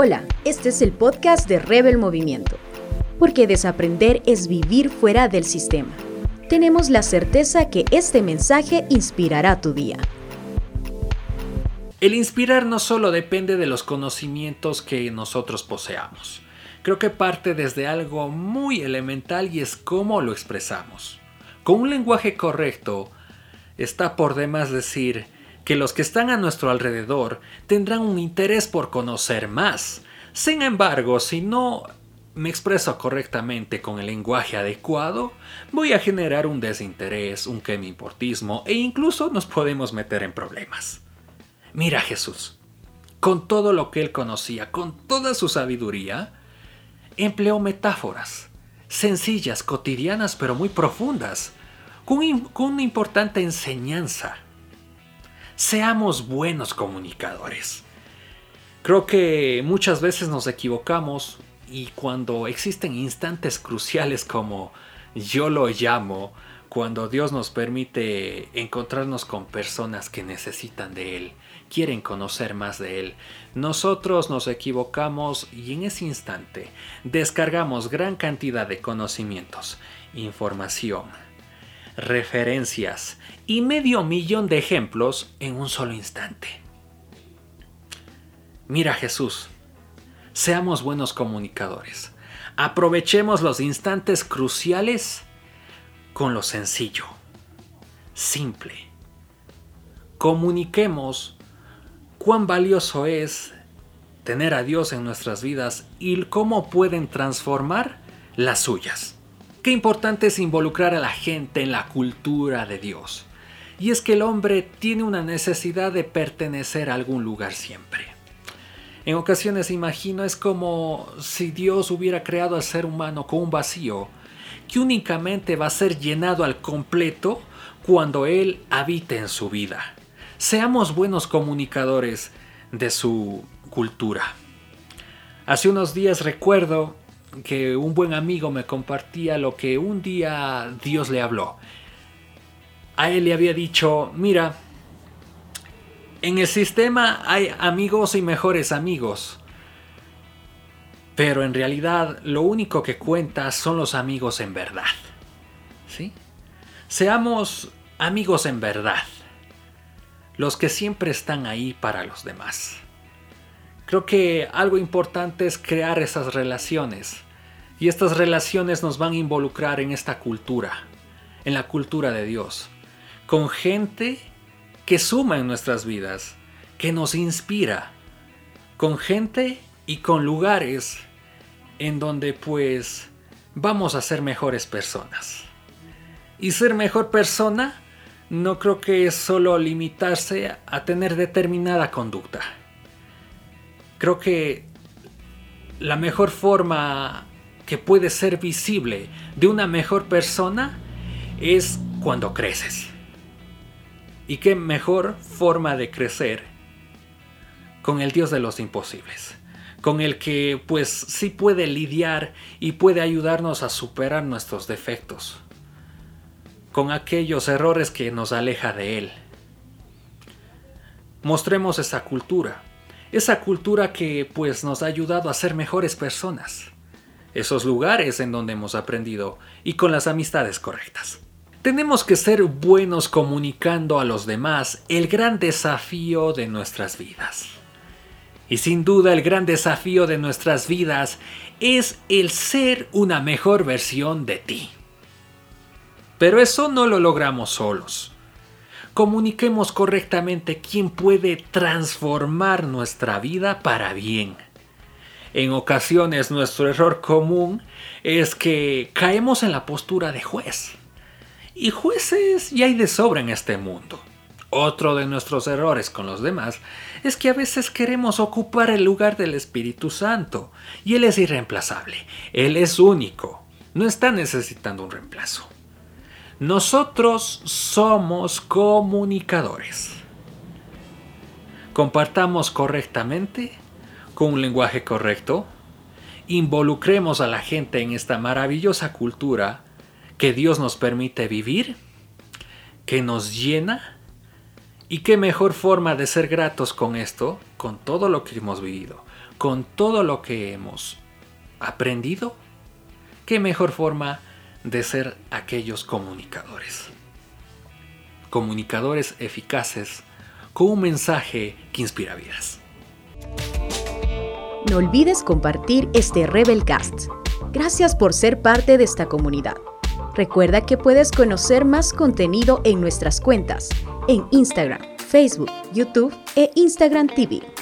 Hola, este es el podcast de Rebel Movimiento, porque desaprender es vivir fuera del sistema. Tenemos la certeza que este mensaje inspirará tu día. El inspirar no solo depende de los conocimientos que nosotros poseamos. Creo que parte desde algo muy elemental y es cómo lo expresamos. Con un lenguaje correcto, está por demás decir que los que están a nuestro alrededor tendrán un interés por conocer más. Sin embargo, si no me expreso correctamente con el lenguaje adecuado, voy a generar un desinterés, un quemimportismo e incluso nos podemos meter en problemas. Mira Jesús, con todo lo que él conocía, con toda su sabiduría, empleó metáforas, sencillas, cotidianas, pero muy profundas, con, una importante enseñanza. Seamos buenos comunicadores. Creo que muchas veces nos equivocamos y cuando existen instantes cruciales como yo lo llamo, cuando Dios nos permite encontrarnos con personas que necesitan de Él, quieren conocer más de Él, nosotros nos equivocamos y en ese instante descargamos gran cantidad de conocimientos, información, referencias y medio millón de ejemplos en un solo instante. Mira Jesús, seamos buenos comunicadores. Aprovechemos los instantes cruciales con lo sencillo, simple. Comuniquemos cuán valioso es tener a Dios en nuestras vidas y cómo pueden transformar las suyas. Qué importante es involucrar a la gente en la cultura de Dios. Y es que el hombre tiene una necesidad de pertenecer a algún lugar siempre. En ocasiones imagino es como si Dios hubiera creado al ser humano con un vacío que únicamente va a ser llenado al completo cuando Él habite en su vida. Seamos buenos comunicadores de su cultura. Hace unos días recuerdo que un buen amigo me compartía lo que un día Dios le habló. A él le había dicho, mira, en el sistema hay amigos y mejores amigos. Pero en realidad lo único que cuenta son los amigos en verdad. ¿Sí? Seamos amigos en verdad. Los que siempre están ahí para los demás. Creo que algo importante es crear esas relaciones. Y estas relaciones nos van a involucrar en esta cultura, en la cultura de Dios, con gente que suma en nuestras vidas, que nos inspira, con gente y con lugares en donde pues vamos a ser mejores personas. Y ser mejor persona no creo que es solo limitarse a tener determinada conducta. Creo que la mejor forma que puede ser visible de una mejor persona es cuando creces. Y qué mejor forma de crecer con el Dios de los imposibles con el que pues sí puede lidiar y puede ayudarnos a superar nuestros defectos, con aquellos errores que nos aleja de Él. Mostremos esa cultura, esa cultura que pues nos ha ayudado a ser mejores personas, esos lugares en donde hemos aprendido y con las amistades correctas. Tenemos que ser buenos comunicando a los demás el gran desafío de nuestras vidas. Y sin duda el gran desafío de nuestras vidas es el ser una mejor versión de ti. Pero eso no lo logramos solos. Comuniquemos correctamente quién puede transformar nuestra vida para bien. En ocasiones nuestro error común es que caemos en la postura de juez. Y jueces ya hay de sobra en este mundo. Otro de nuestros errores con los demás es que a veces queremos ocupar el lugar del Espíritu Santo y Él es irreemplazable, Él es único, no está necesitando un reemplazo. Nosotros somos comunicadores. Compartamos correctamente, con un lenguaje correcto, involucremos a la gente en esta maravillosa cultura que Dios nos permite vivir, que nos llena, ¿Y qué mejor forma de ser gratos con esto, con todo lo que hemos vivido, con todo lo que hemos aprendido? ¿Qué mejor forma de ser aquellos comunicadores? Comunicadores eficaces con un mensaje que inspira vidas. No olvides compartir este Rebelcast. Gracias por ser parte de esta comunidad. Recuerda que puedes conocer más contenido en nuestras cuentas en Instagram, Facebook, YouTube e Instagram TV.